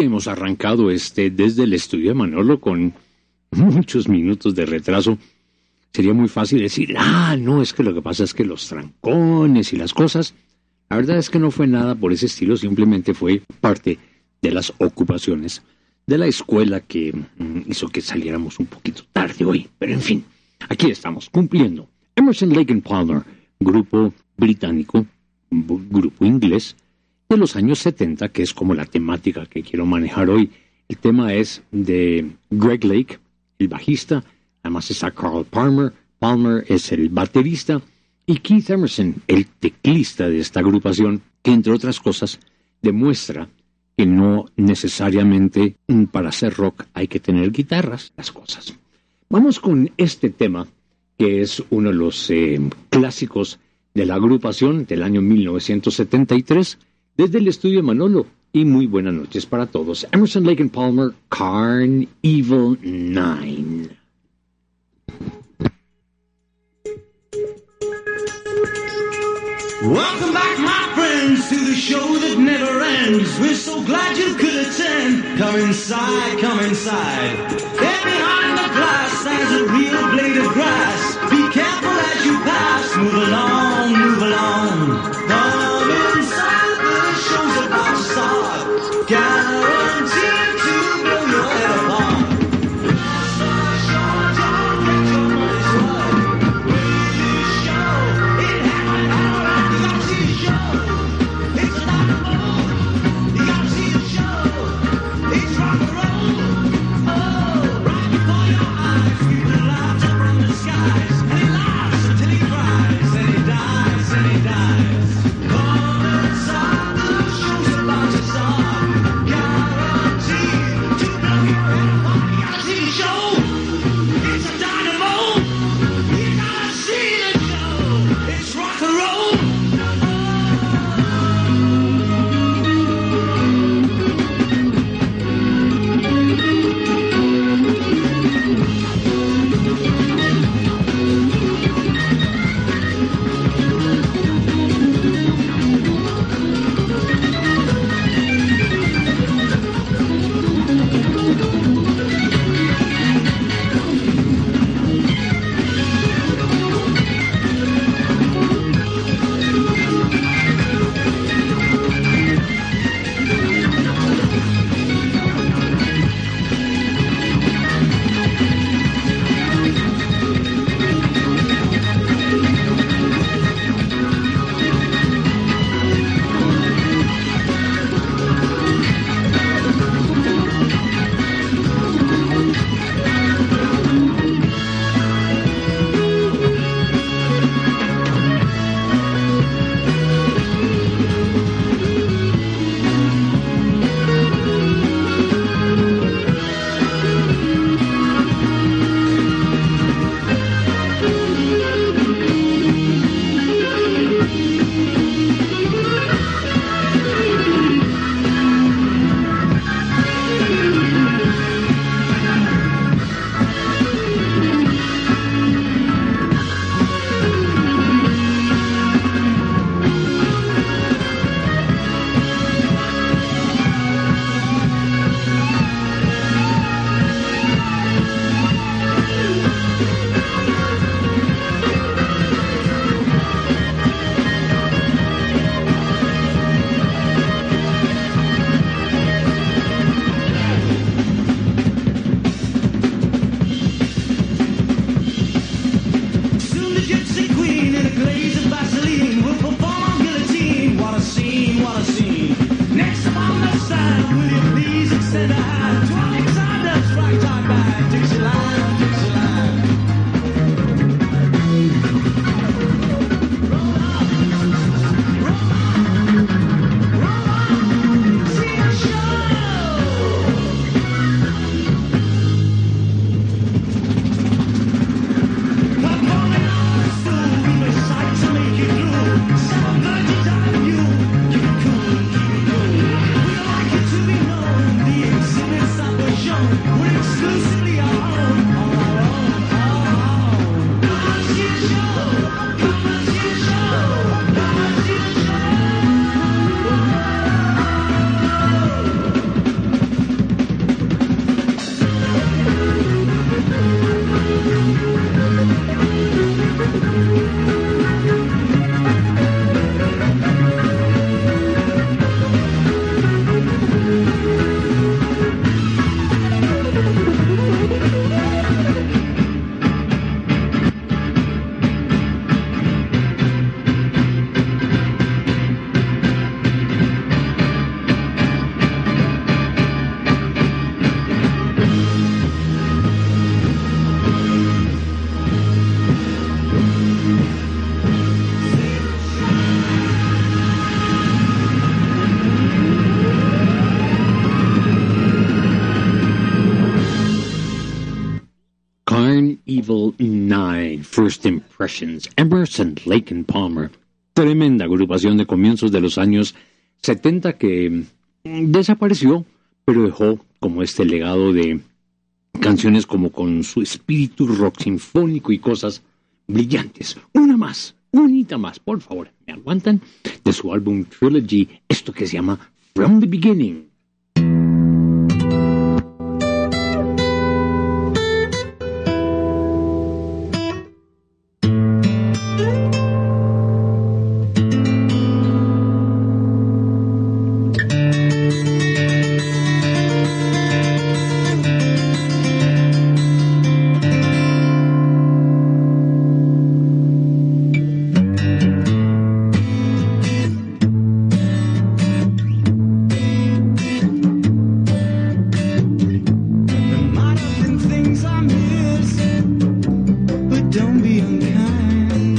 hemos arrancado este desde el estudio de Manolo con muchos minutos de retraso. Sería muy fácil decir, ah, no, es que lo que pasa es que los trancones y las cosas. La verdad es que no fue nada por ese estilo, simplemente fue parte de las ocupaciones de la escuela que mm, hizo que saliéramos un poquito tarde hoy. Pero en fin, aquí estamos, cumpliendo. Emerson Lake and Palmer, grupo británico, grupo inglés, de los años 70, que es como la temática que quiero manejar hoy. El tema es de Greg Lake, el bajista, además está Carl Palmer, Palmer es el baterista, y Keith Emerson, el teclista de esta agrupación, que entre otras cosas demuestra que no necesariamente para hacer rock hay que tener guitarras, las cosas. Vamos con este tema, que es uno de los eh, clásicos de la agrupación del año 1973, desde el estudio Manolo. Y muy buenas noches para todos. Emerson Lake and Palmer, Carn Evil 9. Welcome back, my friends, to the show that never ends. We're so glad you could attend. Come inside, come inside. There behind the glass stands a real blade of grass. Be careful as you pass. Move along, move along. Emerson, Lake and Palmer. Tremenda agrupación de comienzos de los años 70 que mm, desapareció, pero dejó como este legado de canciones como con su espíritu rock sinfónico y cosas brillantes. Una más, unita más, por favor, ¿me aguantan? De su álbum Trilogy, esto que se llama From the Beginning. don't be unkind.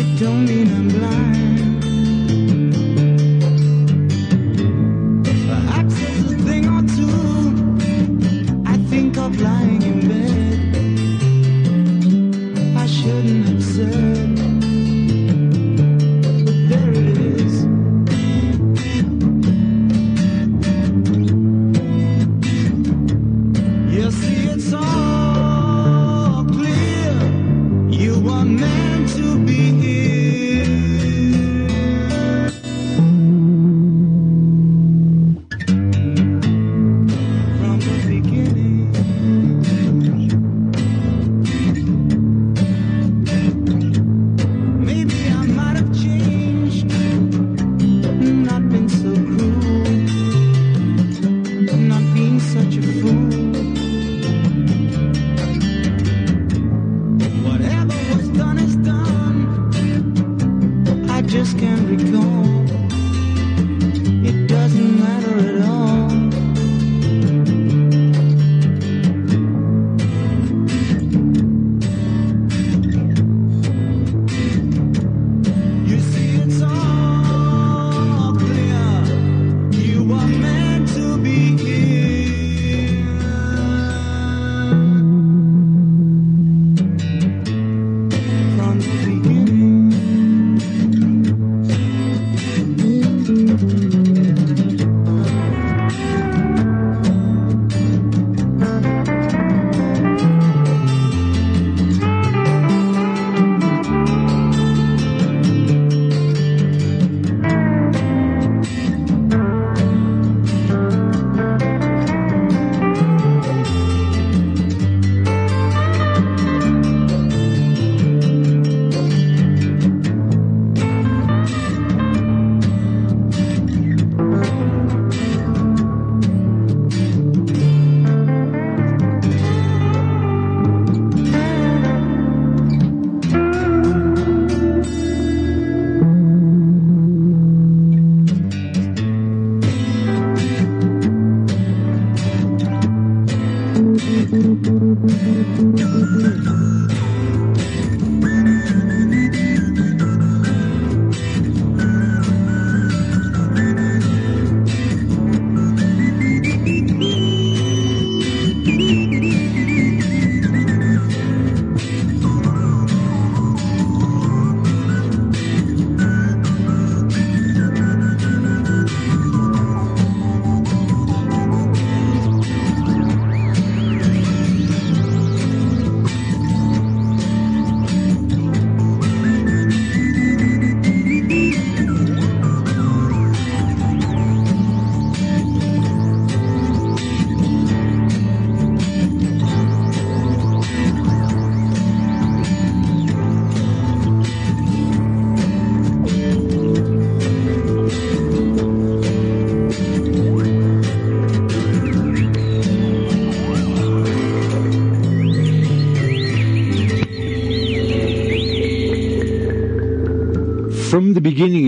It don't mean I'm blind.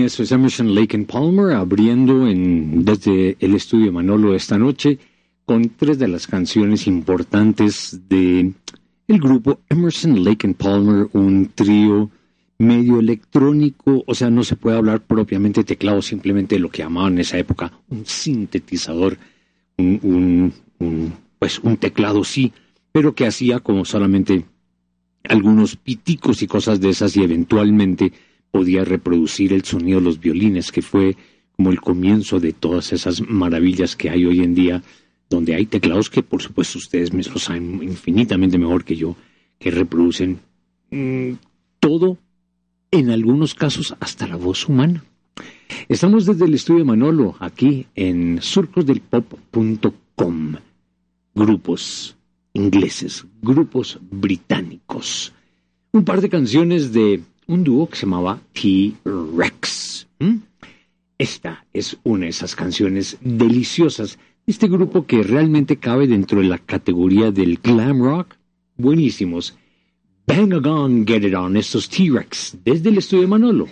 Es Emerson Lake and Palmer, abriendo en, desde el estudio Manolo esta noche con tres de las canciones importantes de el grupo Emerson Lake and Palmer, un trío medio electrónico, o sea, no se puede hablar propiamente teclado, simplemente lo que llamaban en esa época un sintetizador, un, un, un, pues un teclado sí, pero que hacía como solamente algunos piticos y cosas de esas y eventualmente podía reproducir el sonido de los violines, que fue como el comienzo de todas esas maravillas que hay hoy en día, donde hay teclados que por supuesto ustedes lo saben infinitamente mejor que yo, que reproducen mm, todo, en algunos casos hasta la voz humana. Estamos desde el estudio de Manolo, aquí en surcosdelpop.com. Grupos ingleses, grupos británicos. Un par de canciones de un dúo que se llamaba T-Rex. Esta es una de esas canciones deliciosas de este grupo que realmente cabe dentro de la categoría del glam rock. Buenísimos. Bang a get it on, estos T-Rex, desde el estudio de Manolo.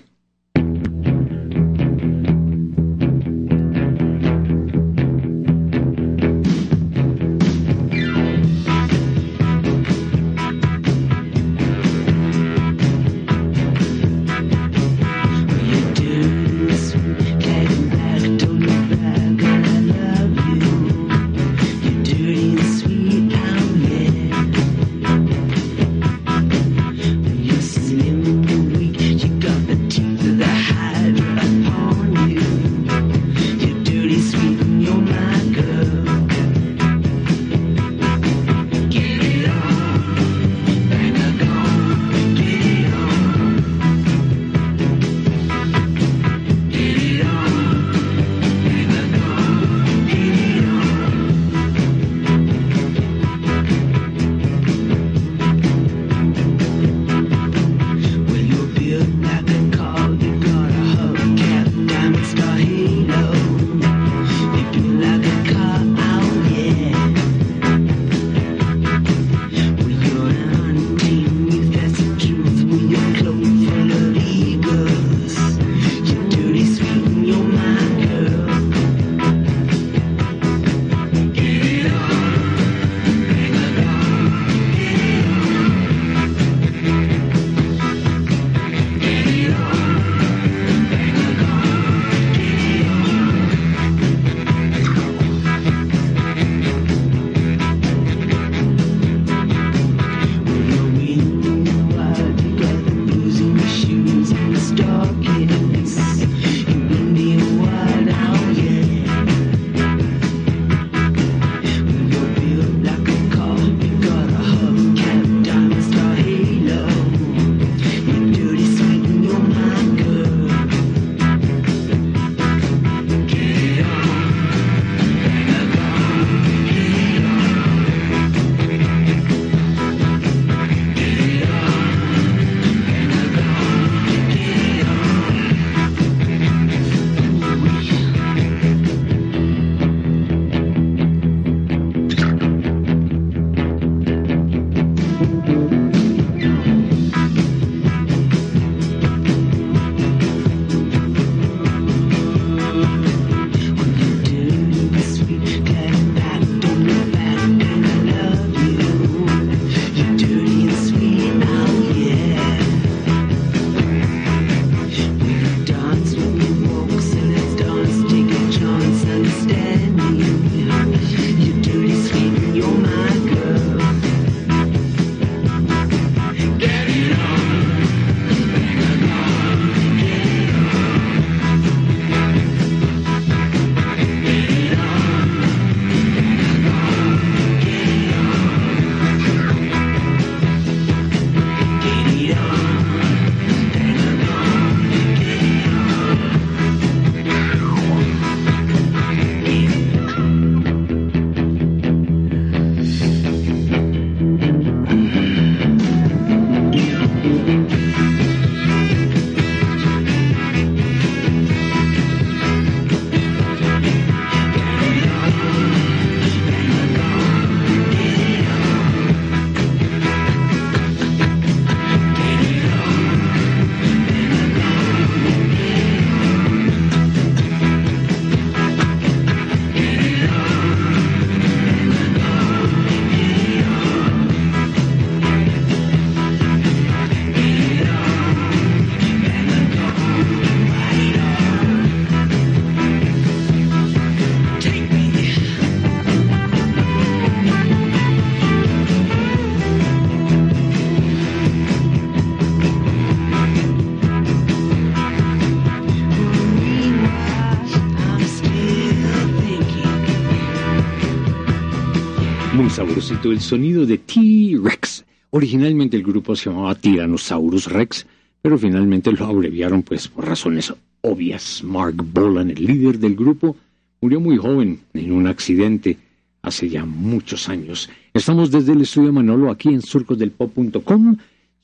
Sabrosito el sonido de T-Rex. Originalmente el grupo se llamaba Tyrannosaurus Rex, pero finalmente lo abreviaron pues por razones obvias. Mark Bolan, el líder del grupo, murió muy joven en un accidente hace ya muchos años. Estamos desde el estudio Manolo aquí en surcosdelpop.com.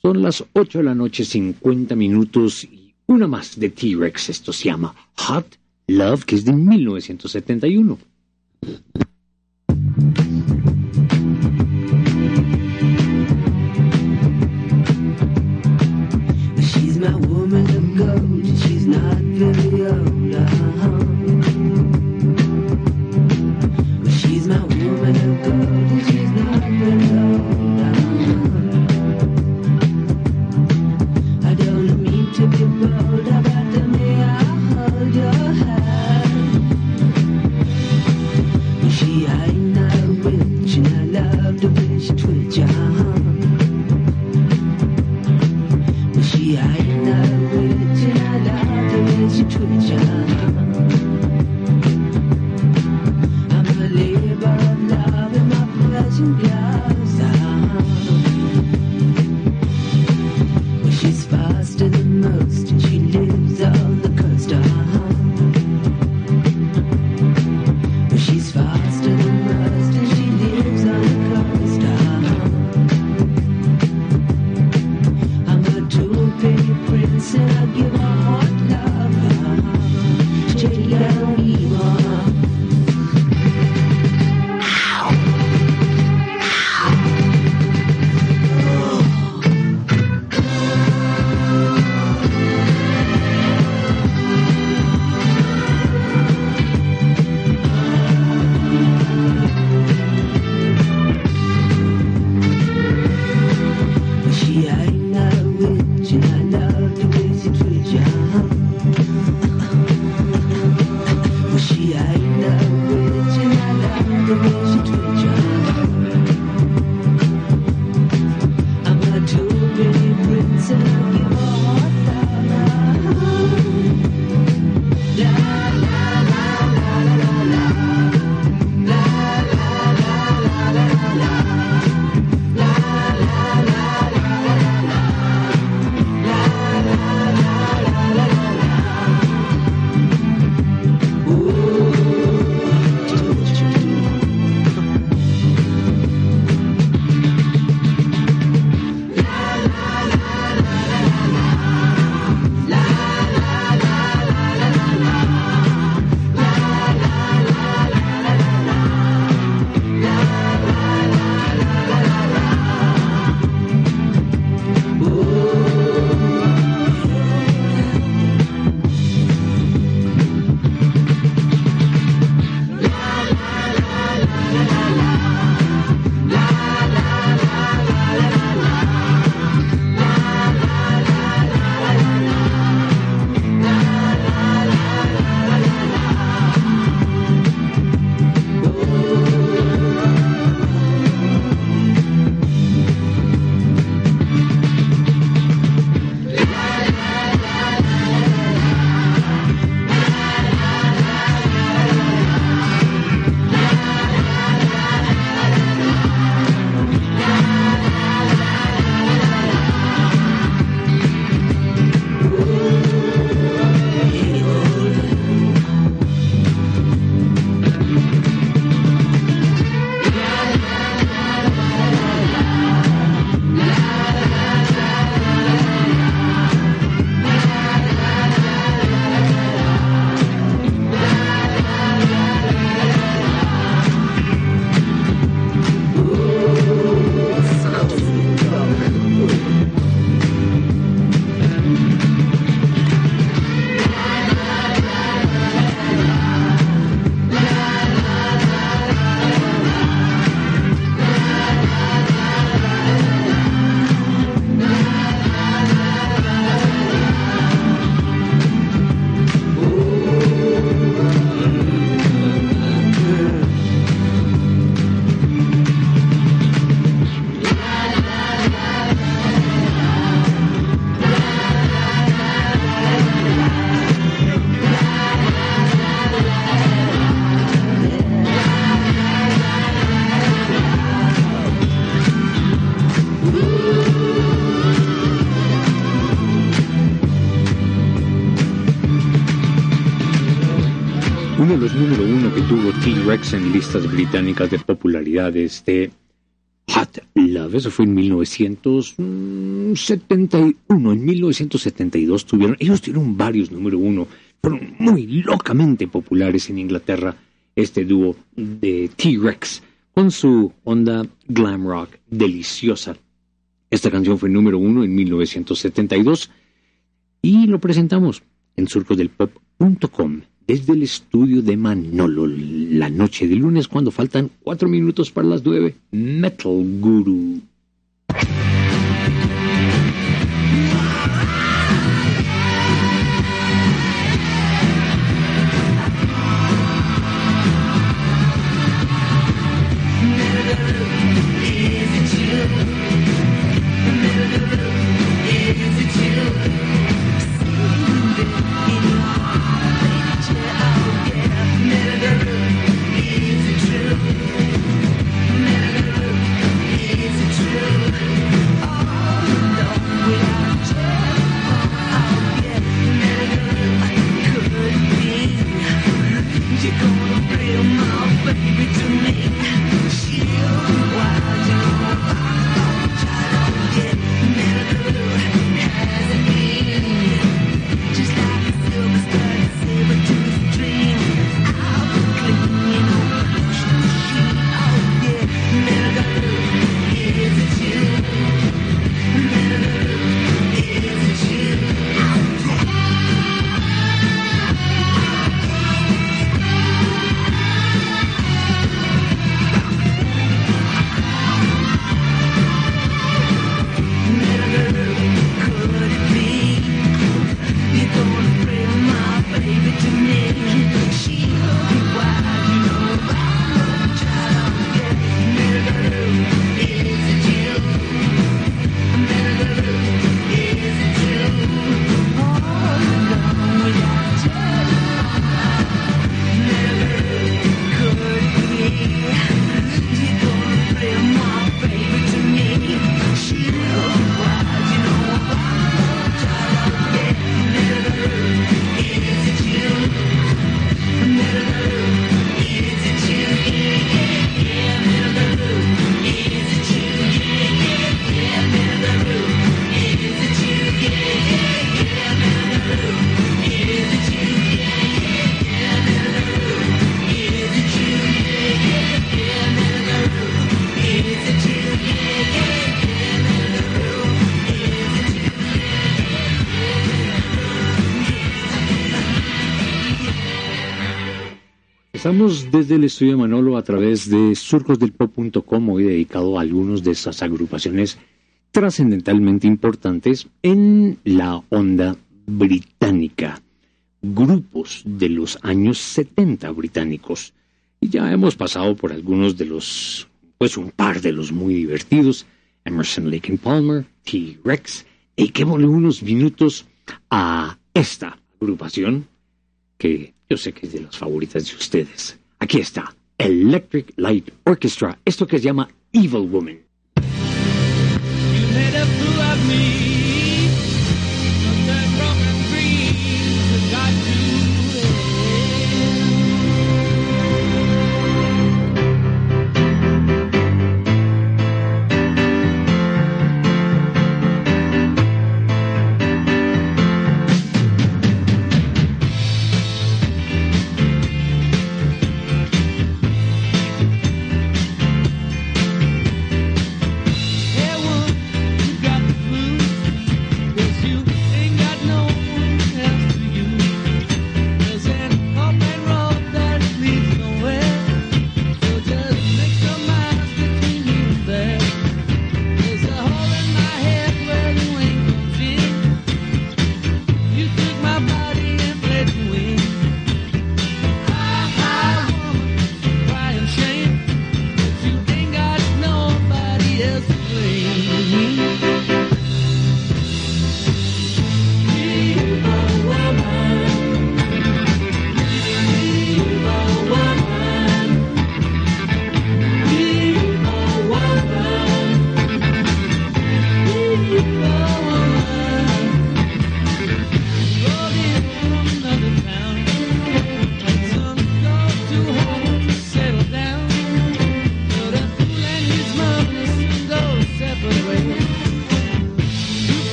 Son las 8 de la noche, 50 minutos y una más de T-Rex. Esto se llama Hot Love, que es de 1971. Tuvo T-Rex en listas británicas de popularidad, este Hot Love, eso fue en 1971. En 1972 tuvieron, ellos tuvieron varios número uno, fueron muy locamente populares en Inglaterra, este dúo de T-Rex, con su onda glam rock deliciosa. Esta canción fue número uno en 1972 y lo presentamos en surcosdelpop.com desde el estudio de Manolo la noche de lunes cuando faltan cuatro minutos para las nueve. Metal Guru. Desde el estudio de Manolo a través de surcosdelpop.com, hoy dedicado a algunas de esas agrupaciones trascendentalmente importantes en la onda británica. Grupos de los años 70 británicos. Y ya hemos pasado por algunos de los, pues un par de los muy divertidos. Emerson Lake and Palmer, T-Rex. Y que unos minutos a esta agrupación que yo sé que es de las favoritas de ustedes. Aquí está, Electric Light Orchestra, esto que se llama Evil Woman.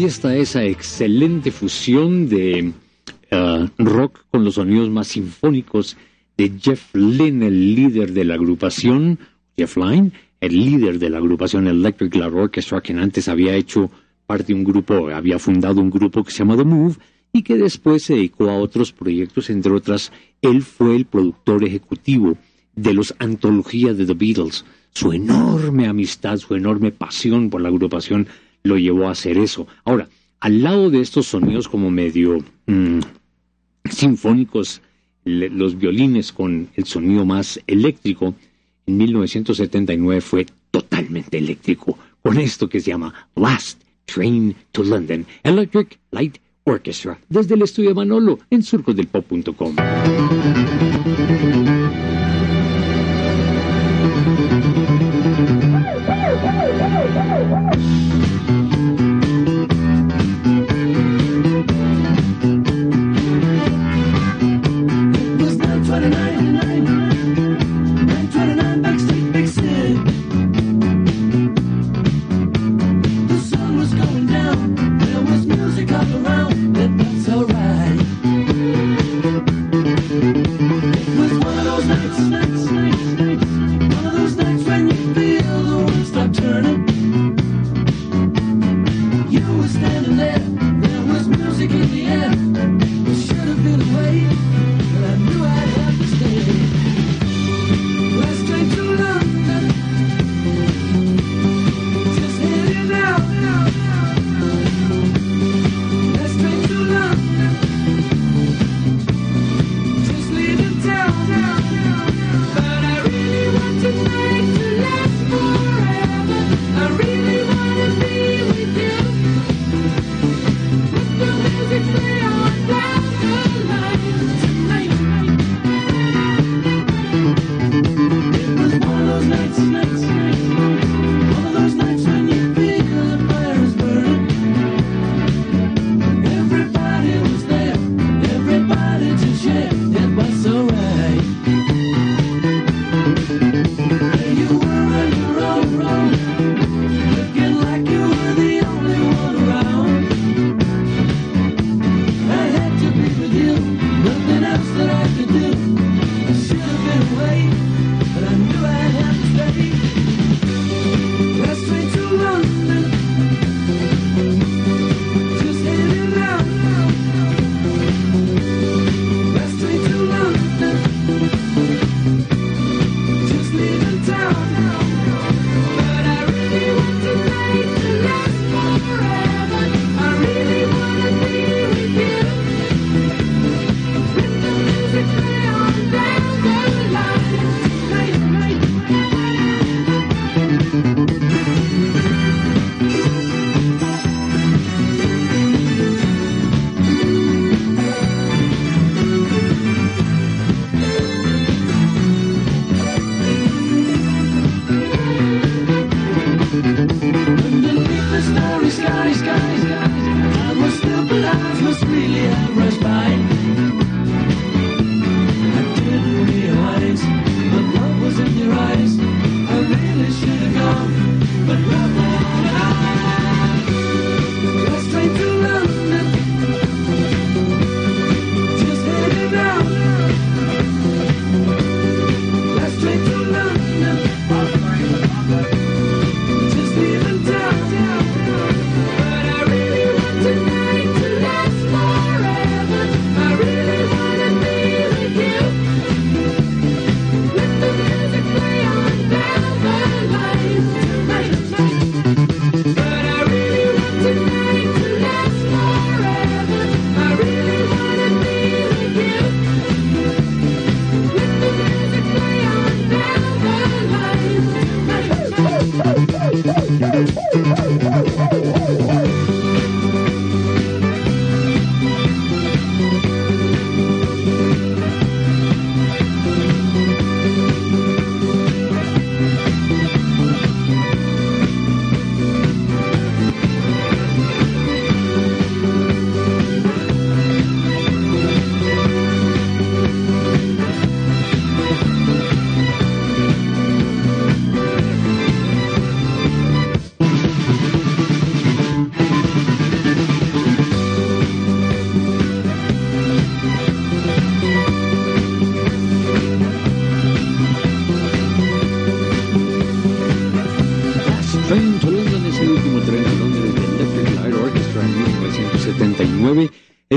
Ahí está esa excelente fusión de uh, rock con los sonidos más sinfónicos de Jeff Lynne, el líder de la agrupación, Jeff Lynne, el líder de la agrupación Electric Light Orchestra, quien antes había hecho parte de un grupo, había fundado un grupo que se llama The Move y que después se dedicó a otros proyectos, entre otras, él fue el productor ejecutivo de los antologías de The Beatles. Su enorme amistad, su enorme pasión por la agrupación lo llevó a hacer eso. Ahora, al lado de estos sonidos como medio mm, sinfónicos, los violines con el sonido más eléctrico, en 1979 fue totalmente eléctrico, con esto que se llama Last Train to London, Electric Light Orchestra, desde el estudio Manolo en surcosdelpop.com.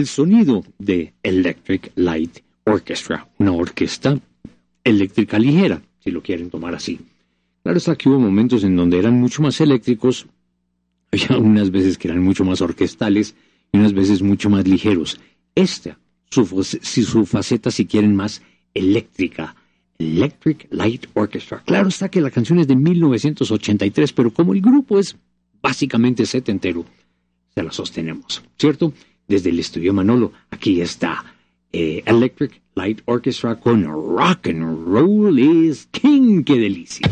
El sonido de Electric Light Orchestra, una orquesta eléctrica ligera, si lo quieren tomar así. Claro está que hubo momentos en donde eran mucho más eléctricos, había unas veces que eran mucho más orquestales y unas veces mucho más ligeros. Esta, su, su faceta, si quieren, más eléctrica, Electric Light Orchestra. Claro está que la canción es de 1983, pero como el grupo es básicamente setentero, se la sostenemos, ¿cierto? Desde el estudio Manolo, aquí está eh, Electric Light Orchestra con Rock and Roll is King. ¡Qué delicia!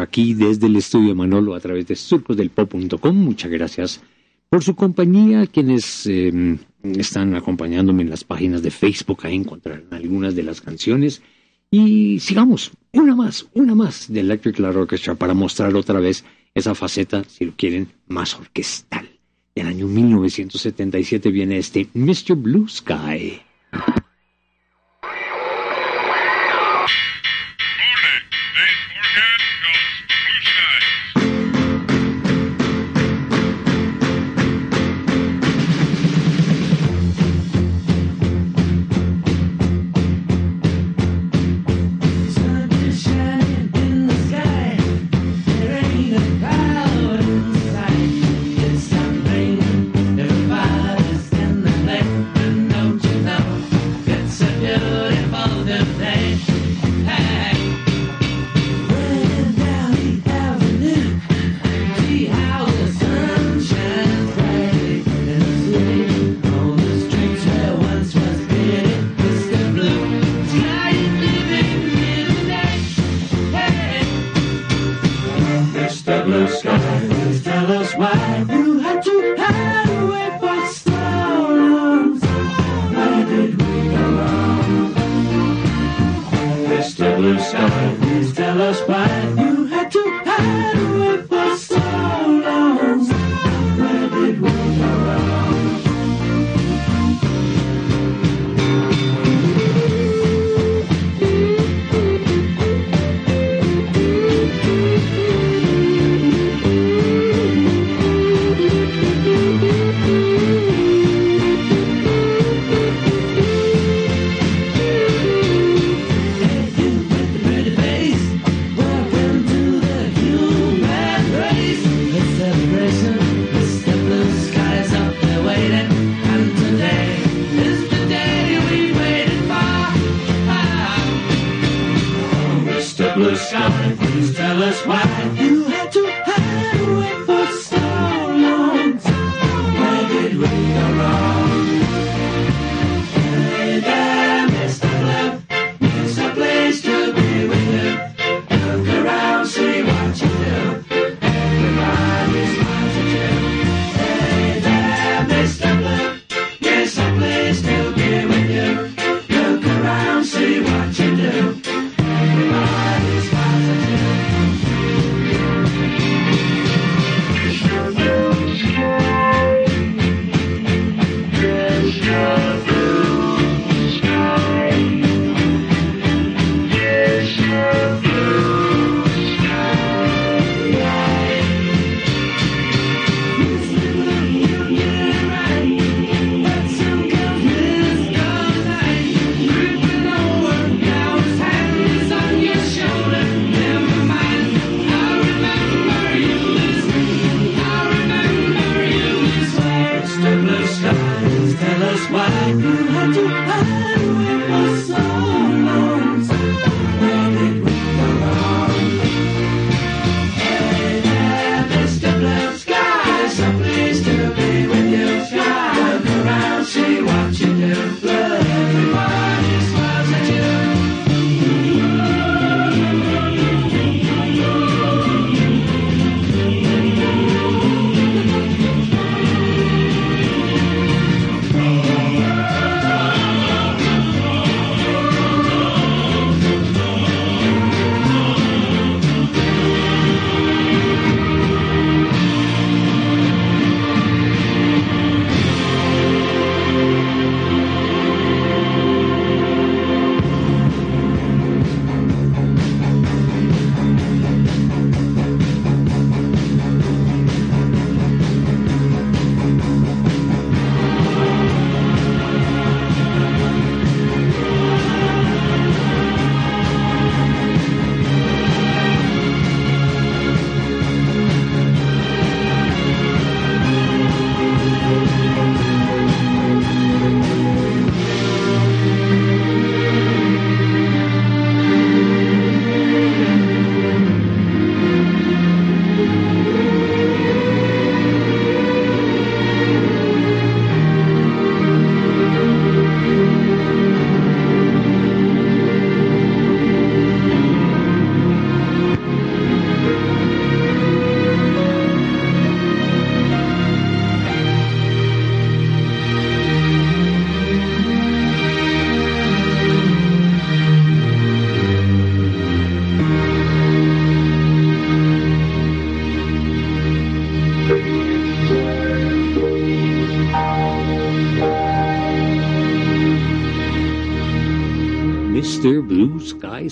Aquí desde el estudio Manolo a través de surcosdelpop.com. Muchas gracias por su compañía. Quienes em, están acompañándome en las páginas de Facebook, ahí encontrarán algunas de las canciones. Y sigamos, una más, una más de Electric Light Orchestra para mostrar otra vez esa faceta, si lo quieren, más orquestal. Del año 1977 viene este Mr. Blue Sky. Blue Sky, please tell us why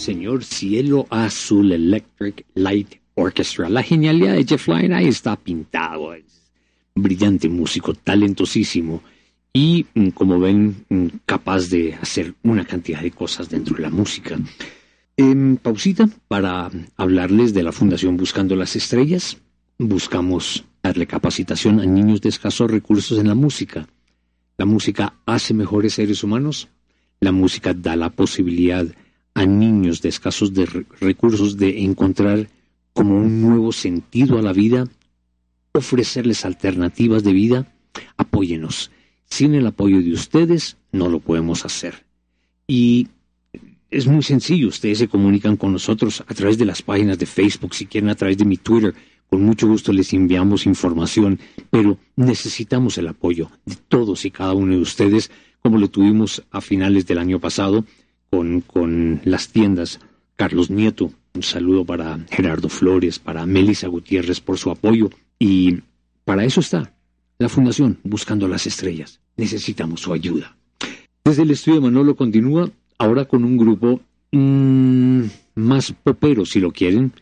señor Cielo Azul Electric Light Orchestra. La genialidad de Jeff Lynne ahí está pintado. Es brillante músico, talentosísimo y, mm, como ven, mm, capaz de hacer una cantidad de cosas dentro de la música. En pausita para hablarles de la Fundación Buscando las Estrellas. Buscamos darle capacitación a niños de escasos recursos en la música. La música hace mejores seres humanos. La música da la posibilidad a niños de escasos de re- recursos de encontrar como un nuevo sentido a la vida, ofrecerles alternativas de vida. Apóyenos. Sin el apoyo de ustedes no lo podemos hacer. Y es muy sencillo, ustedes se comunican con nosotros a través de las páginas de Facebook, si quieren a través de mi Twitter, con mucho gusto les enviamos información, pero necesitamos el apoyo de todos y cada uno de ustedes, como lo tuvimos a finales del año pasado con, con las tiendas Carlos Nieto. Un saludo para Gerardo Flores, para Melissa Gutiérrez por su apoyo. Y para eso está la Fundación Buscando las Estrellas. Necesitamos su ayuda. Desde el estudio de Manolo continúa ahora con un grupo mmm, más popero, si lo quieren.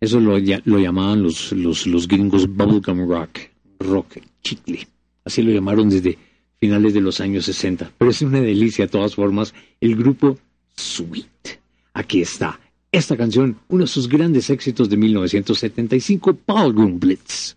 Eso lo, lo llamaban los, los, los gringos bubblegum rock, rock chicle. Así lo llamaron desde finales de los años 60. Pero es una delicia, de todas formas, el grupo Sweet. Aquí está. Esta canción, uno de sus grandes éxitos de 1975, Ballroom Blitz.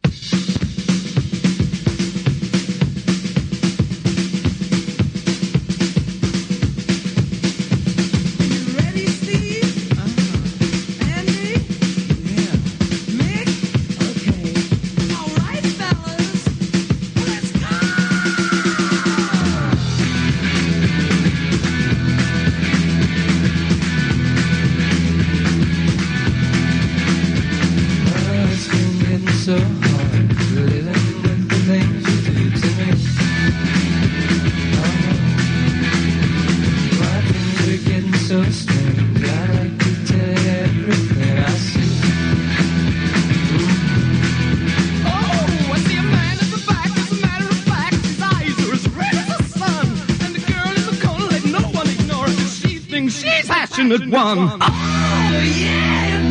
One. Oh, yeah.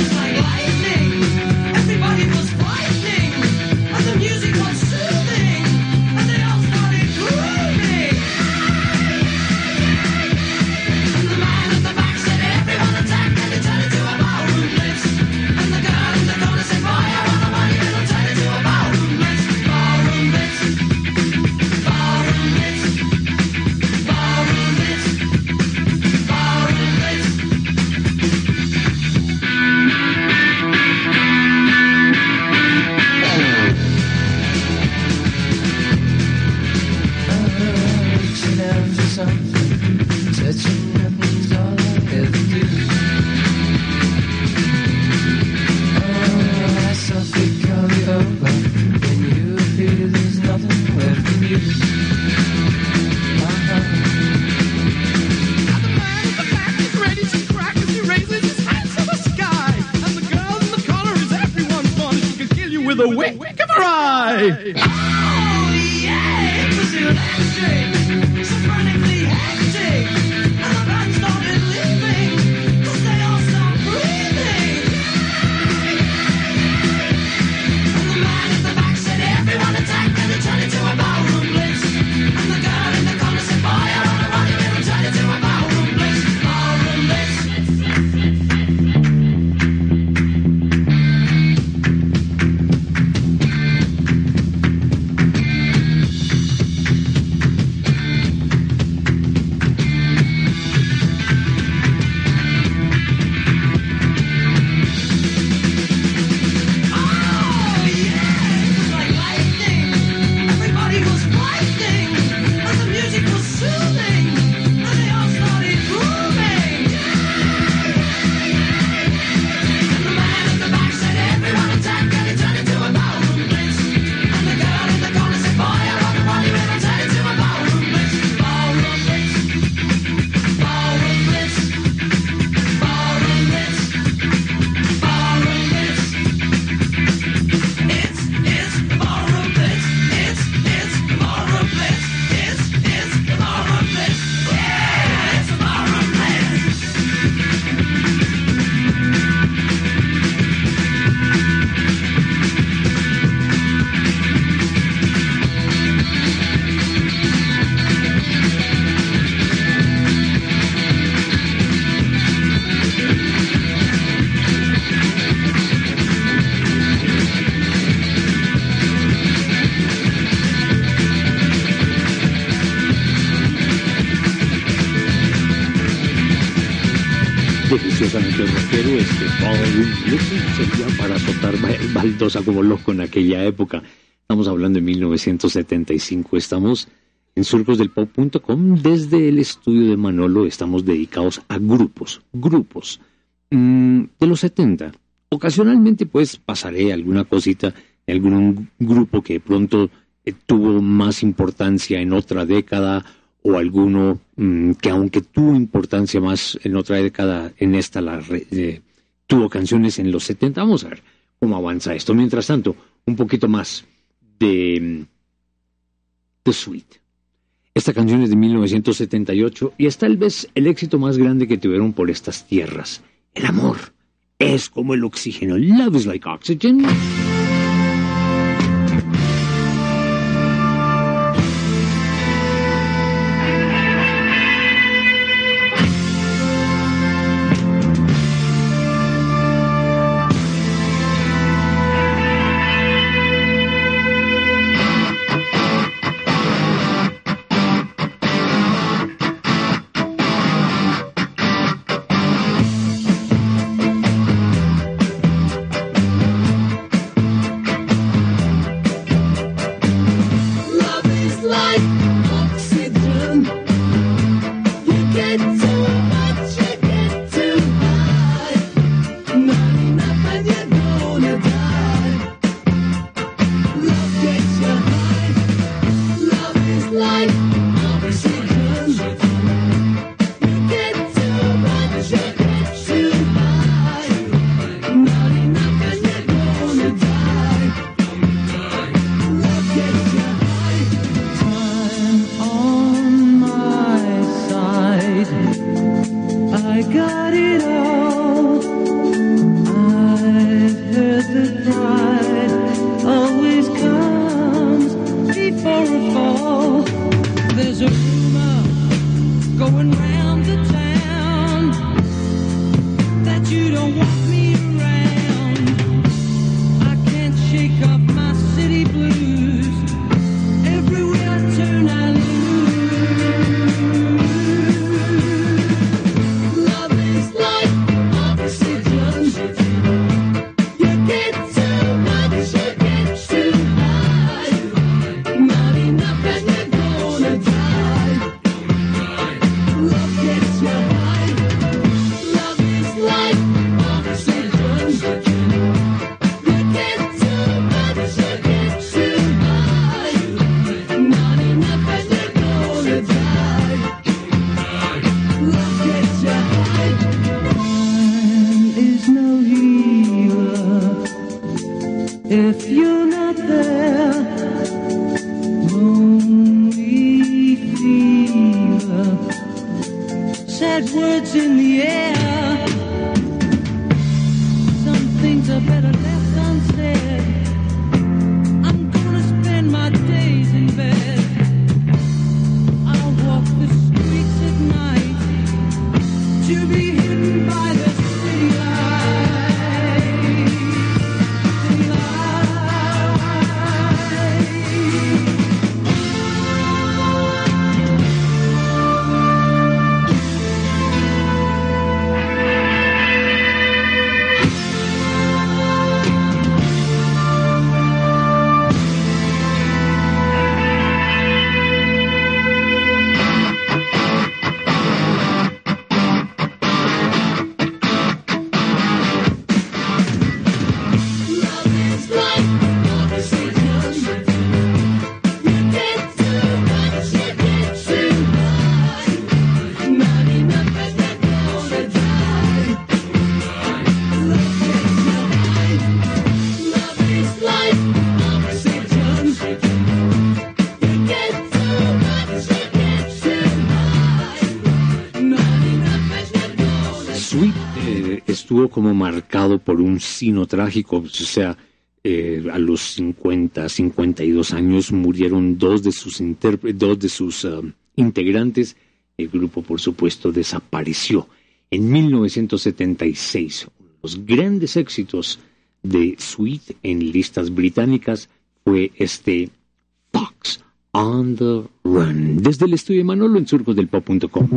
Baldosa como loco en aquella época. Estamos hablando de 1975. Estamos en surcosdelpop.com. Desde el estudio de Manolo estamos dedicados a grupos, grupos mm, de los 70, ocasionalmente pues pasaré alguna cosita de algún grupo que de pronto eh, tuvo más importancia en otra década o alguno mm, que aunque tuvo importancia más en otra década, en esta la eh, tuvo canciones en los 70. Vamos a ver cómo avanza esto. Mientras tanto, un poquito más de The Sweet. Esta canción es de 1978 y es tal vez el éxito más grande que tuvieron por estas tierras. El amor es como el oxígeno. Love is like oxygen. Como marcado por un sino trágico, o sea, eh, a los 50, 52 años murieron dos de sus, dos de sus um, integrantes, el grupo por supuesto desapareció. En 1976, los grandes éxitos de Sweet en listas británicas fue este Fox on the desde el estudio de Manolo en surcosdelpop.com.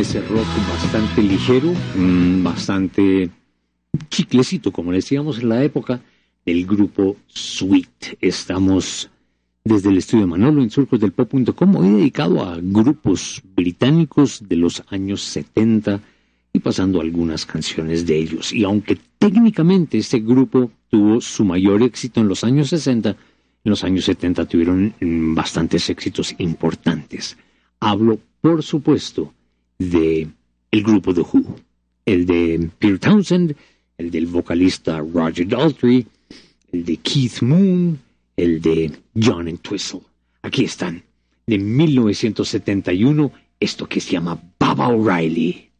ese rock bastante ligero, mm, bastante chiclecito, como decíamos en la época, del grupo Sweet. Estamos desde el estudio de Manolo en surcosdelpop.com, hoy dedicado a grupos británicos de los años 70 y pasando algunas canciones de ellos. Y aunque técnicamente este grupo tuvo su mayor éxito en los años 60, en los años 70 tuvieron mm, bastantes éxitos importantes. Hablo, por supuesto, de el grupo The Who, el de Peter Townsend, el del vocalista Roger Daltrey, el de Keith Moon, el de John Entwistle. Aquí están, de 1971, esto que se llama Baba O'Reilly.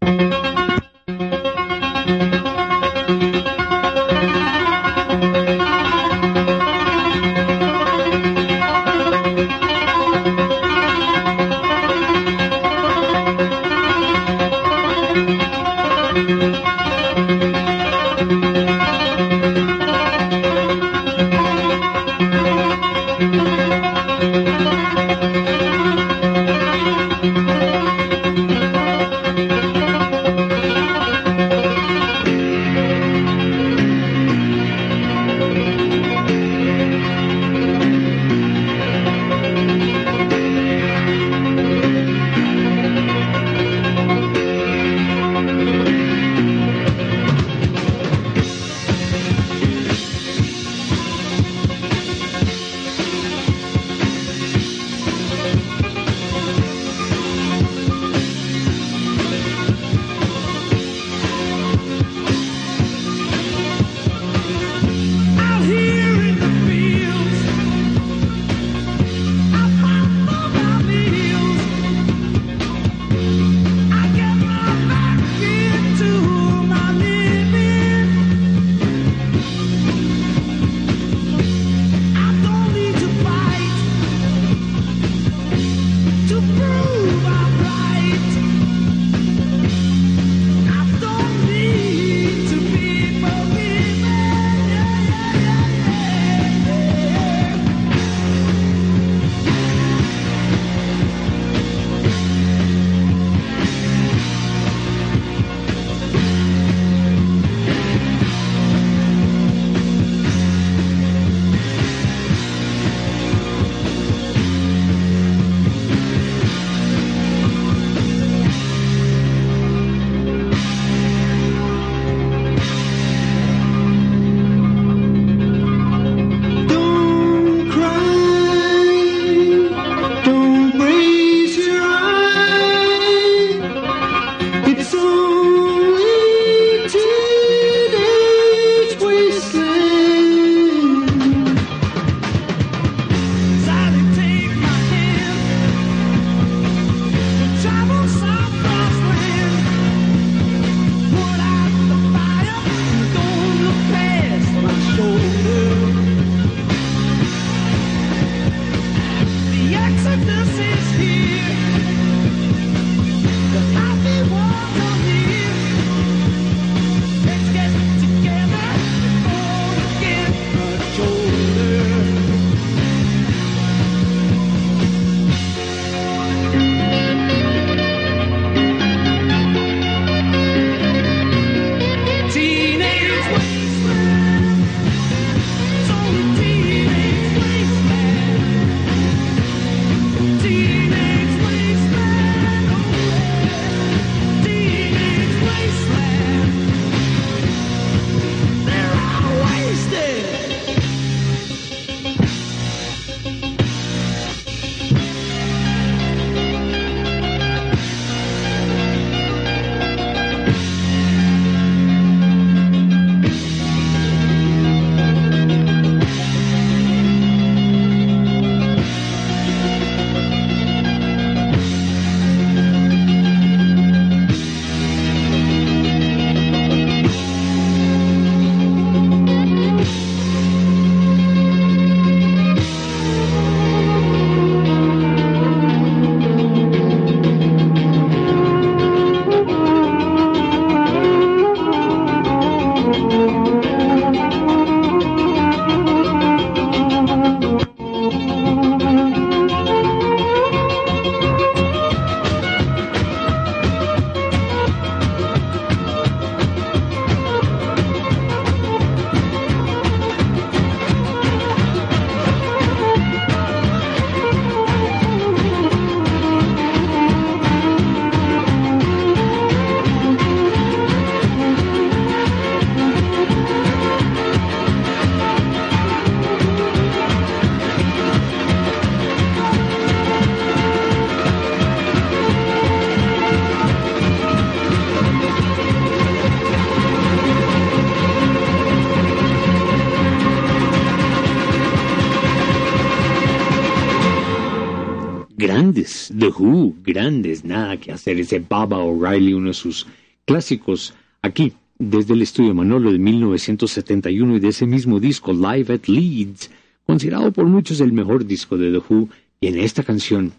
The Who, grandes, nada que hacer, ese Baba O'Reilly, uno de sus clásicos, aquí, desde el estudio Manolo de 1971 y de ese mismo disco, Live at Leeds, considerado por muchos el mejor disco de The Who, y en esta canción,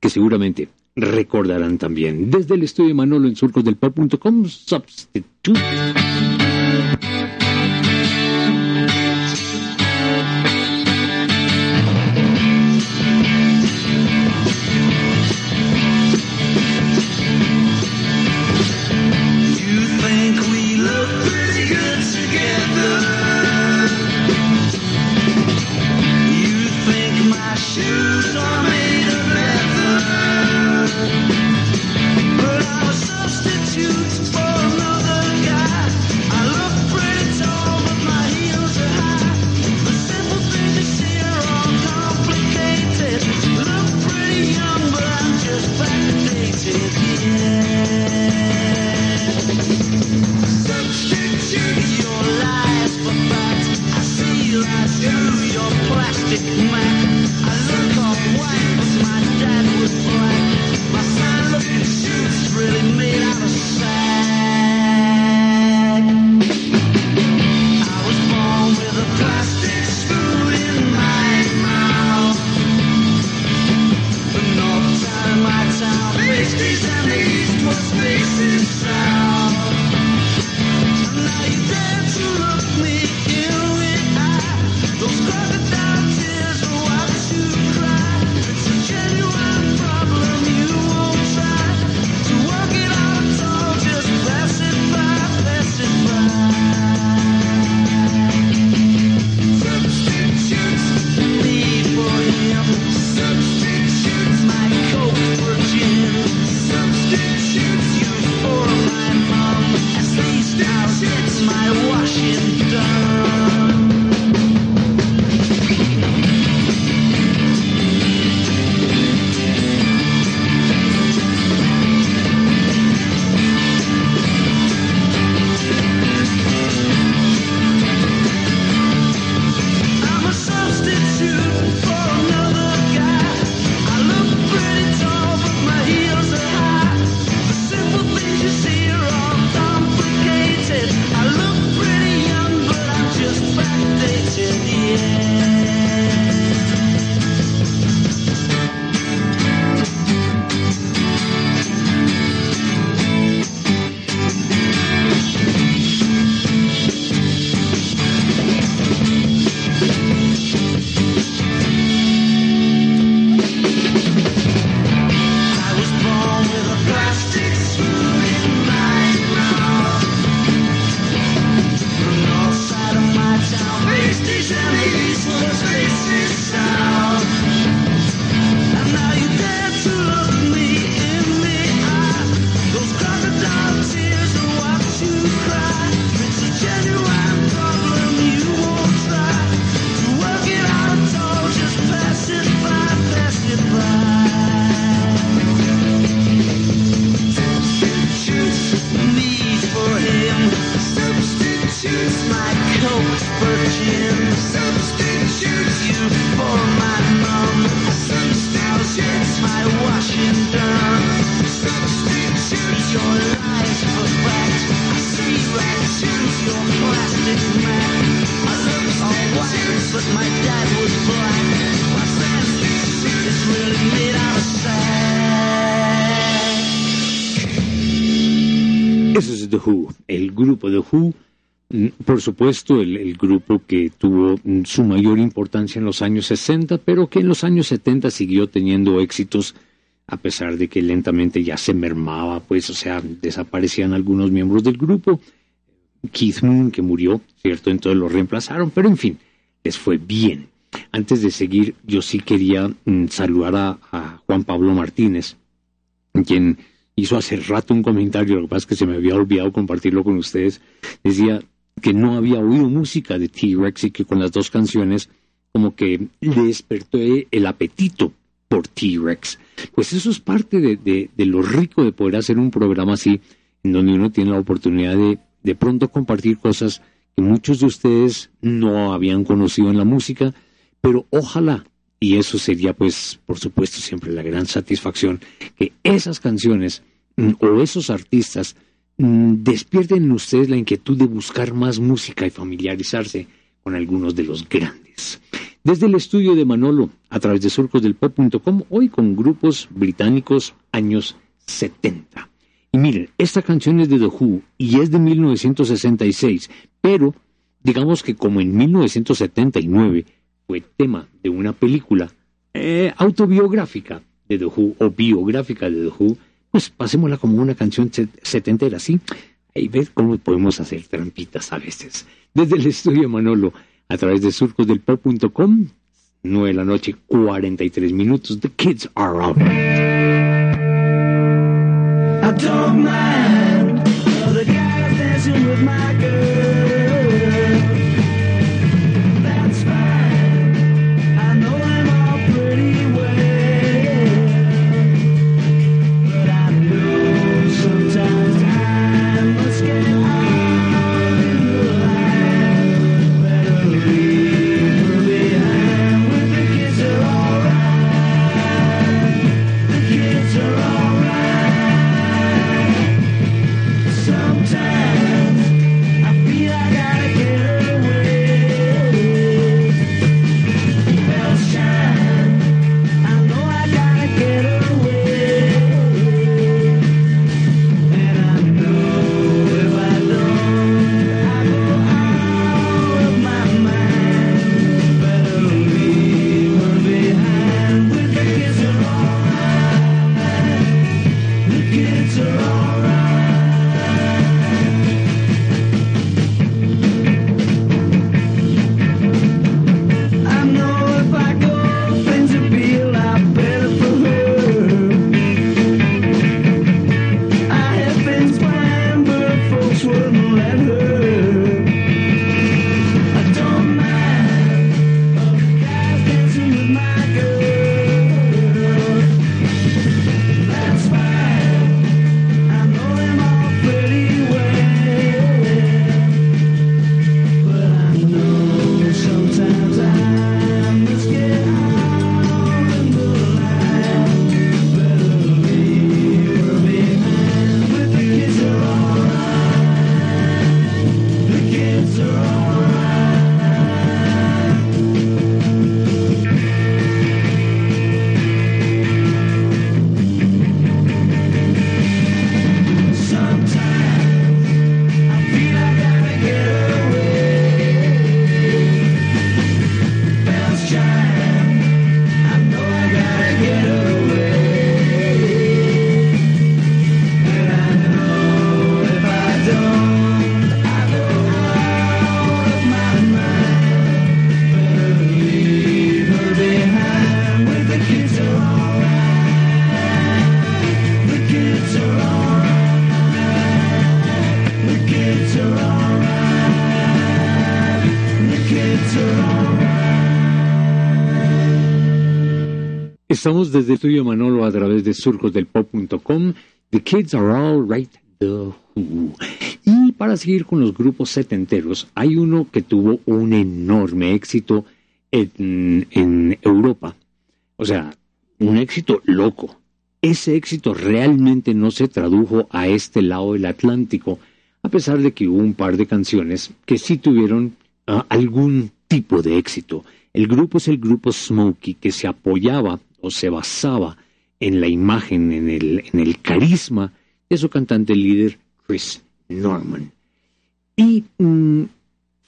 que seguramente recordarán también, desde el estudio Manolo en surcosdelpop.com, Substitute. Supuesto, el, grupo que tuvo mm, su mayor importancia en los años 60, pero que en los años 70 siguió teniendo éxitos a pesar de que lentamente ya se mermaba, pues, o sea, desaparecían algunos miembros del grupo. Keith Moon, que murió, ¿cierto? Entonces lo reemplazaron, pero en fin, les fue bien. Antes de seguir, yo sí quería mm, saludar a, a, Juan Pablo Martínez, quien hizo hace rato un comentario, lo que pasa es que se me había olvidado compartirlo con ustedes. Decía, que no había oído música de T-Rex y que con las dos canciones como que le despertó el apetito por T-Rex. Pues eso es parte de, lo rico de poder hacer un programa así, en donde uno tiene la oportunidad de de pronto compartir cosas que muchos de ustedes no habían conocido en la música, pero ojalá Y eso sería, pues, por supuesto, siempre la gran satisfacción que esas canciones mm, o esos artistas despierten en ustedes la inquietud de buscar más música y familiarizarse con algunos de los grandes. Desde el estudio de Manolo, a través de surcosdelpop.com, hoy con grupos británicos años 70. Y miren, esta canción es de The Who y es de 1966, pero digamos que como en 1979 fue tema de una película eh, autobiográfica de The o biográfica de The pues pasémosla como una canción setentera, ¿sí? Ahí ves cómo podemos hacer trampitas a veces. Desde el estudio Manolo, a través de surcosdelpop.com, 9 de la noche, 43 minutos. The kids are out. I don't mind. Estamos desde estudio Manolo a través de surcosdelpop.com. The Kids Are All Right, The Who. Y para seguir con los grupos setenteros, hay uno que tuvo un enorme éxito en, en Europa. O sea, un éxito loco. Ese éxito realmente no se tradujo a este lado del Atlántico, a pesar de que hubo un par de canciones que sí tuvieron uh, algún tipo de éxito. El grupo es el grupo Smokey, que se apoyaba o se basaba en la imagen, en el, en el carisma de su cantante líder Chris Norman. Y mm,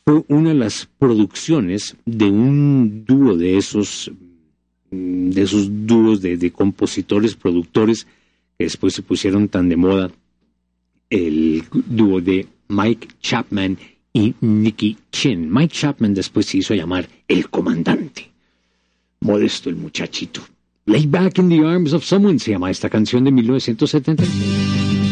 fue una de las producciones de un dúo de esos, mm, de esos dúos de, de compositores, productores, que después se pusieron tan de moda, el dúo de Mike Chapman y Nicky Chin. Mike Chapman después se hizo llamar el comandante. Modesto el muchachito. Lay Back in the Arms of Someone se llama esta canción de 1976.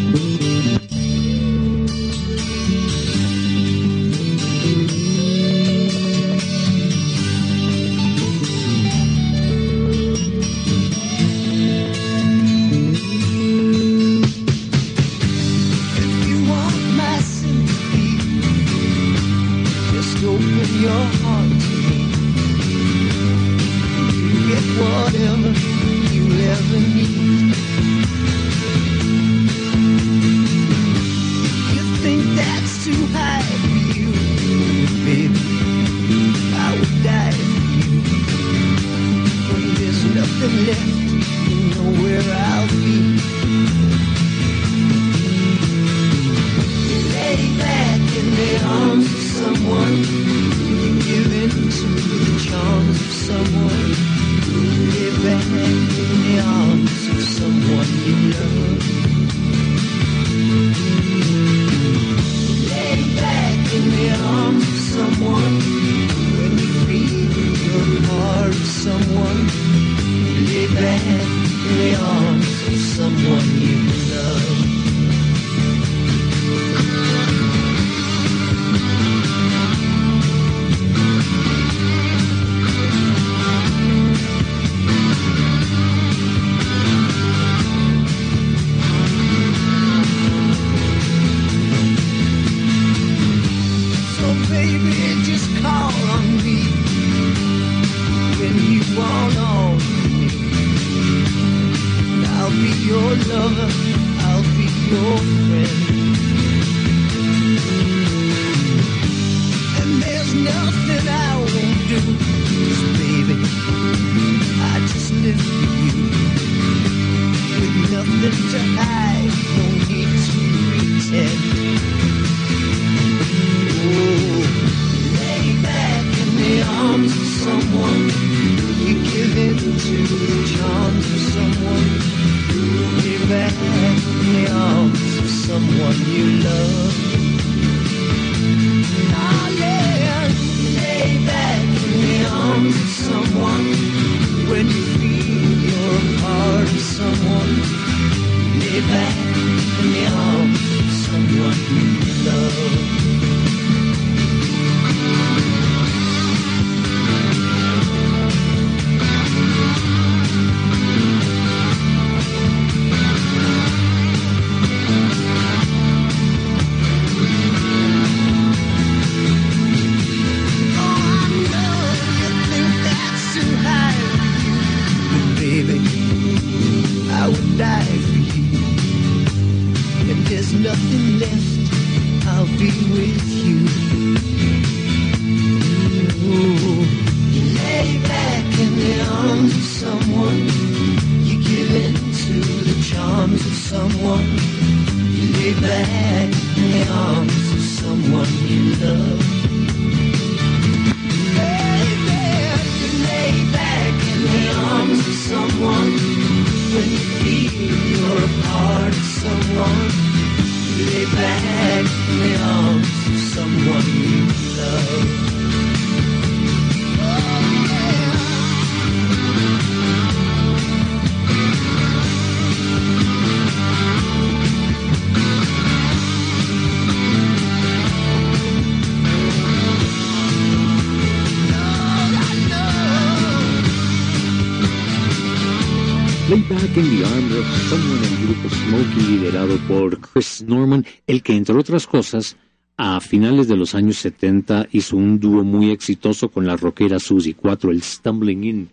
El que entre otras cosas a finales de los años 70 hizo un dúo muy exitoso con la rockera Susie 4, el Stumbling In,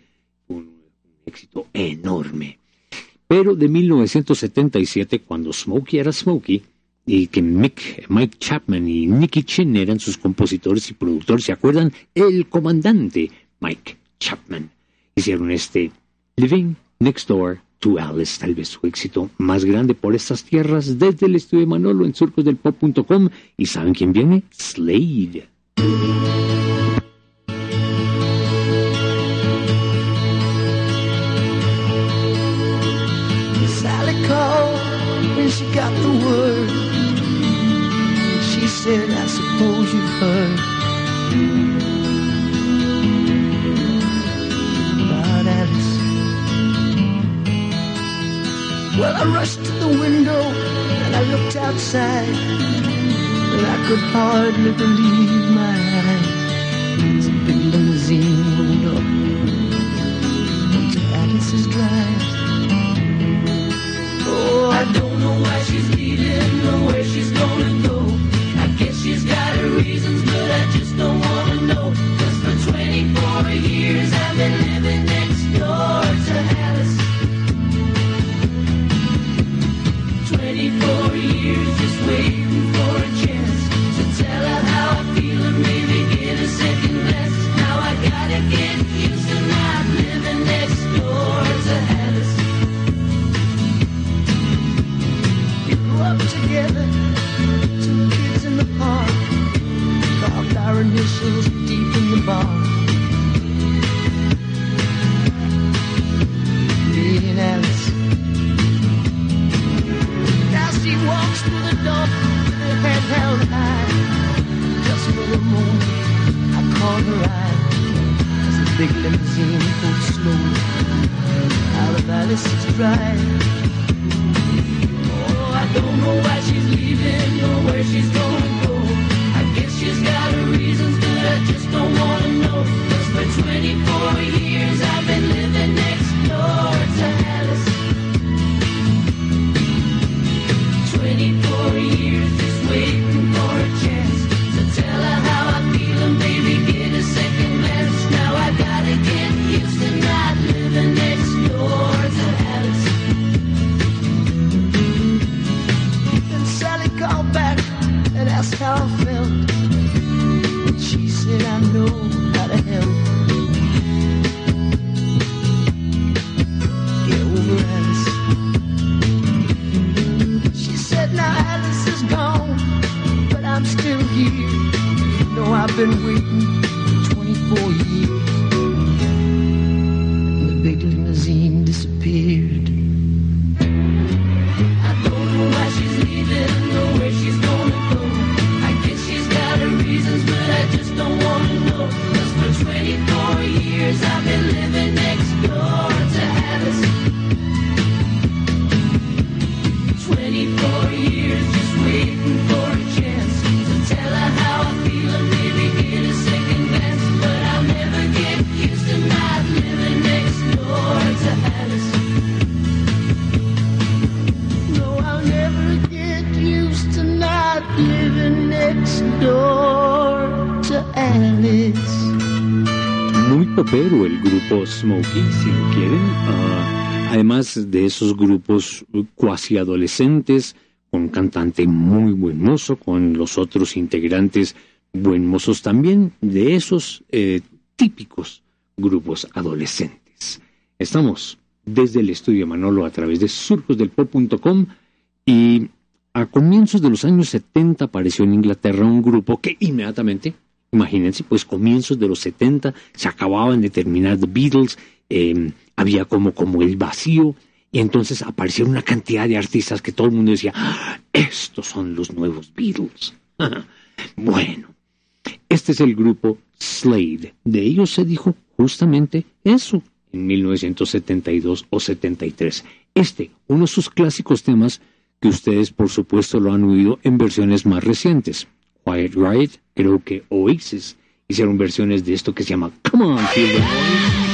un éxito enorme. Pero de 1977, cuando Smokey era Smokey, y que Mick, Mike Chapman y Nicky Chin eran sus compositores y productores, ¿se acuerdan? El comandante Mike Chapman. Hicieron este Living Next Door to Alice, tal vez su éxito más grande por estas tierras desde el estudio de Manolo en surcosdelpop.com. ¿Y saben quién viene? Slade. Sally called when she got the word. She said, I suppose you've heard Well, I rushed to the window and I looked outside, but I could hardly believe my eyes. A big limousine rolled up into Alice's drive. Oh, I don't know why she's leaving or where she's gonna go. I guess she's got her reasons, but I just don't wanna know. Just for I caught her eye as the big limousine pulled drive. Oh, I don't know why she's leaving or where she's gonna go. I guess she's got her reasons, but I just don't wanna know. 'Cause for 24 years I've been living next waited for years. Been waiting 24 years. Muy popero el grupo Smokey, si lo quieren. Ah, además de esos grupos cuasi adolescentes, con cantante muy buen mozo, con los otros integrantes buen mozos también, de esos eh, típicos grupos adolescentes. Estamos desde el estudio Manolo a través de surcosdelpop.com y a comienzos de los años 70 apareció en Inglaterra un grupo que inmediatamente, imagínense, pues comienzos de los 70 se acababan de terminar The Beatles, eh, había como, como el vacío, y entonces aparecieron una cantidad de artistas que todo el mundo decía, "Ah, estos son los nuevos Beatles. bueno, este es el grupo Slade. De ellos se dijo justamente eso en 1972 o 73. Este, uno de sus clásicos temas que ustedes por supuesto lo han oído en versiones más recientes. Quiet Riot, creo que Oasis hicieron versiones de esto que se llama Come On.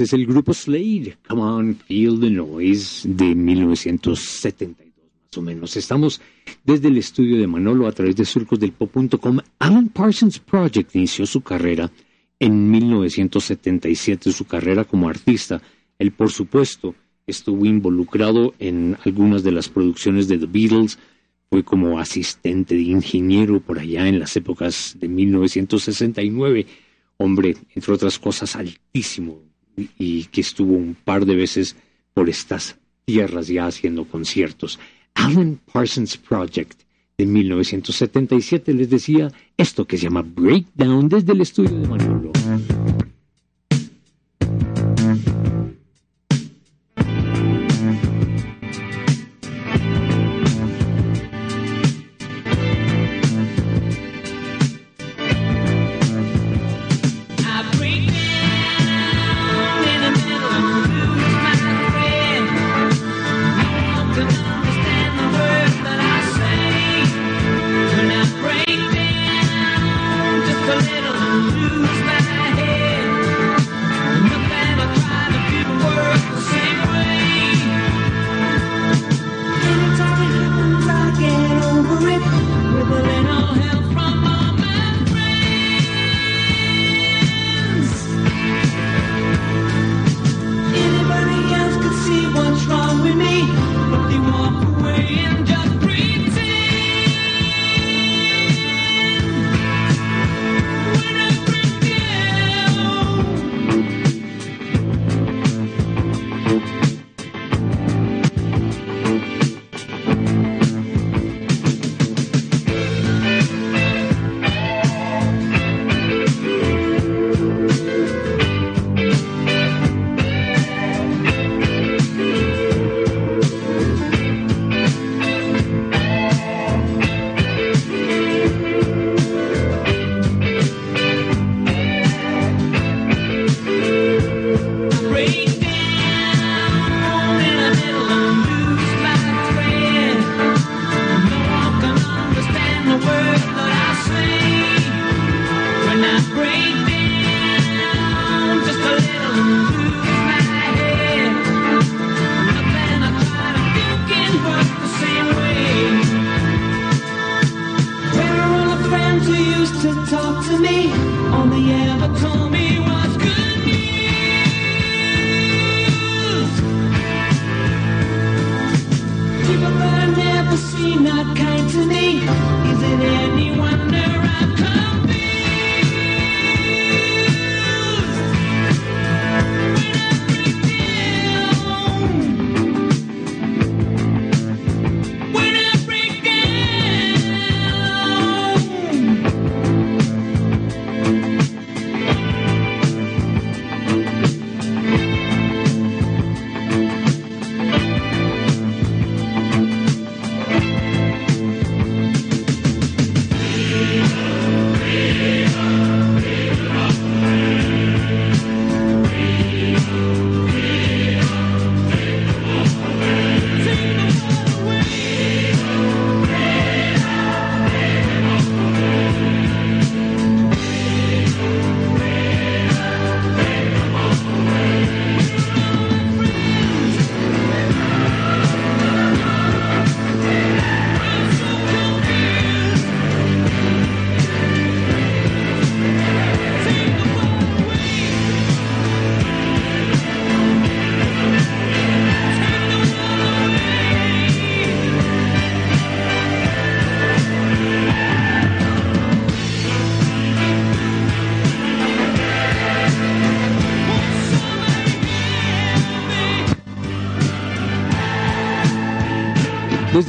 Es el grupo Slade, Come On, Feel the Noise, de 1972 más o menos. Estamos desde el estudio de Manolo a través de surcosdelpop.com. Alan Parsons Project inició su carrera en 1977, su carrera como artista. Él, por supuesto, estuvo involucrado en algunas de las producciones de The Beatles, fue como asistente de ingeniero por allá en las épocas de 1969 hombre, entre otras cosas, altísimo y que estuvo un par de veces por estas tierras ya haciendo conciertos. Alan Parsons Project de 1977 les decía esto que se llama Breakdown desde el estudio de Manolo.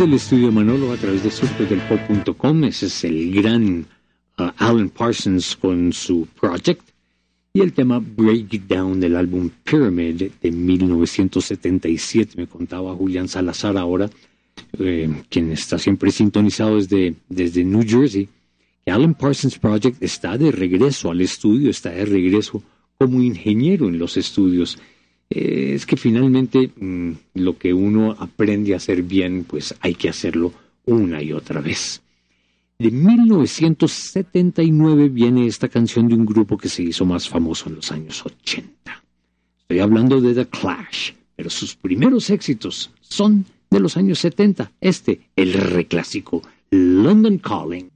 Desde el estudio Manolo a través de surfedelpop.com. Ese es el gran uh, Alan Parsons con su project y el tema Breakdown del álbum Pyramid de 1977. Me contaba Julián Salazar ahora, eh, quien está siempre sintonizado desde, desde New Jersey, que Alan Parsons Project está de regreso al estudio, está de regreso como ingeniero en los estudios eh, es que finalmente mm, lo que uno aprende a hacer bien, pues hay que hacerlo una y otra vez. De 1979 viene esta canción de un grupo que se hizo más famoso en los años 80. Estoy hablando de The Clash, pero sus primeros éxitos son de los años 70. Este, el reclásico London Calling.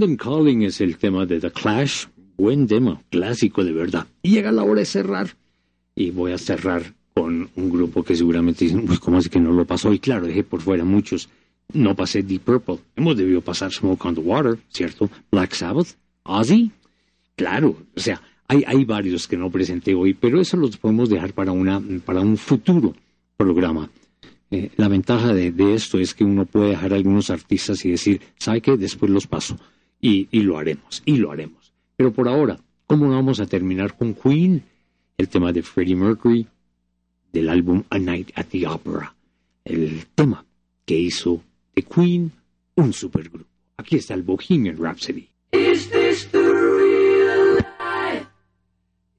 London Calling es el tema de The Clash. Buen tema, clásico de verdad. Y llega la hora de cerrar. Y voy a cerrar con un grupo que seguramente dicen, pues ¿cómo así que no lo pasó? Y claro, dejé por fuera muchos. No pasé Deep Purple. Hemos debido pasar Smoke on the Water, ¿cierto? Black Sabbath, Ozzy. Claro, o sea, hay, hay varios que no presenté hoy, pero eso los podemos dejar para, una, para un futuro programa. Eh, la ventaja de, esto es que uno puede dejar a algunos artistas y decir, ¿sabe qué? Después los paso. Y, lo haremos, y lo haremos. Pero por ahora, ¿cómo vamos a terminar con Queen? El tema de Freddie Mercury, del álbum A Night at the Opera. El tema que hizo de Queen un supergrupo. Aquí está el Bohemian Rhapsody. Is this the real life?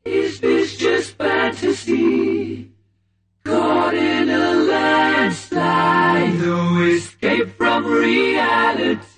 Is this just fantasy? Caught in a landslide, no escape from reality.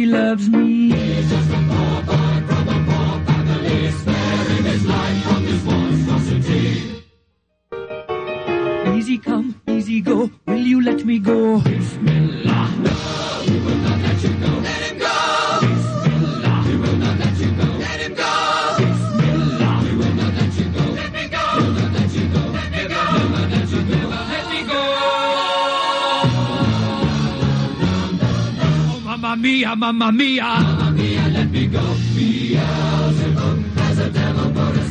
Nobody loves me. He's just a poor boy from a poor family, sparing his life from this monstrosity. Easy come, easy go. Will you let me go? Bismillah. Mia, mamma mia. Mamma mia, let me go. Beelzebub has a devil put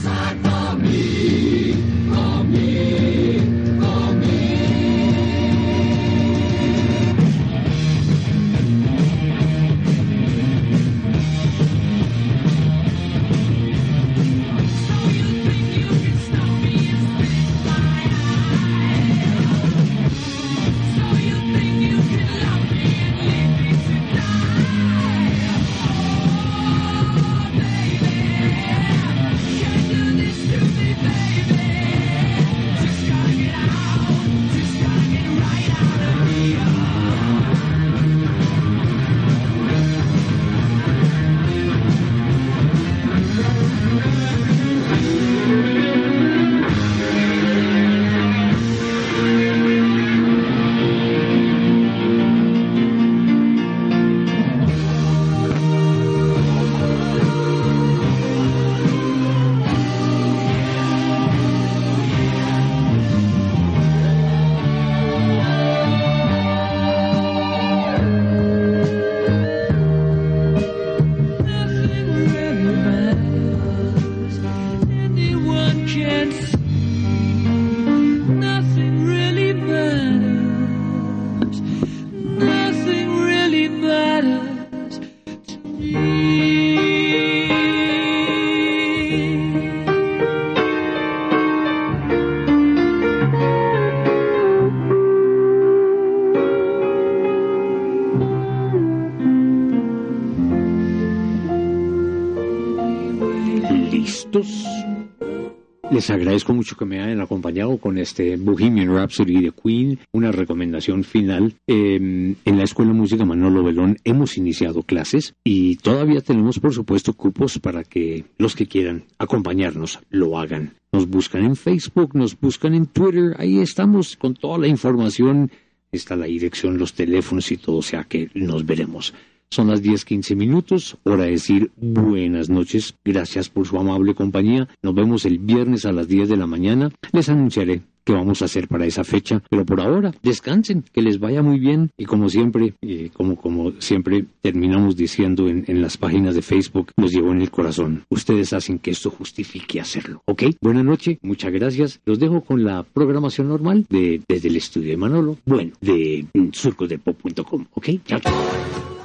que me hayan acompañado con este Bohemian Rhapsody de Queen. Una recomendación final. Eh, en la Escuela de Música Manolo Belón hemos iniciado clases y todavía tenemos, por supuesto, cupos para que los que quieran acompañarnos lo hagan. Nos buscan en Facebook, nos buscan en Twitter. Ahí estamos con toda la información. Está la dirección, los teléfonos y todo, o sea que nos veremos. Son las 10:15 minutos, hora de decir buenas noches. Gracias por su amable compañía. Nos vemos el viernes a las 10 de la mañana. Les anunciaré qué vamos a hacer para esa fecha, pero por ahora descansen, que les vaya muy bien y como siempre, eh, como como siempre terminamos diciendo en, en las páginas de Facebook, los llevo en el corazón. Ustedes hacen que esto justifique hacerlo, ¿ok? Buenas noches, muchas gracias. Los dejo con la programación normal de desde el estudio de Manolo, bueno, de mm, surcosdepop.com, ¿ok? Chao, chao.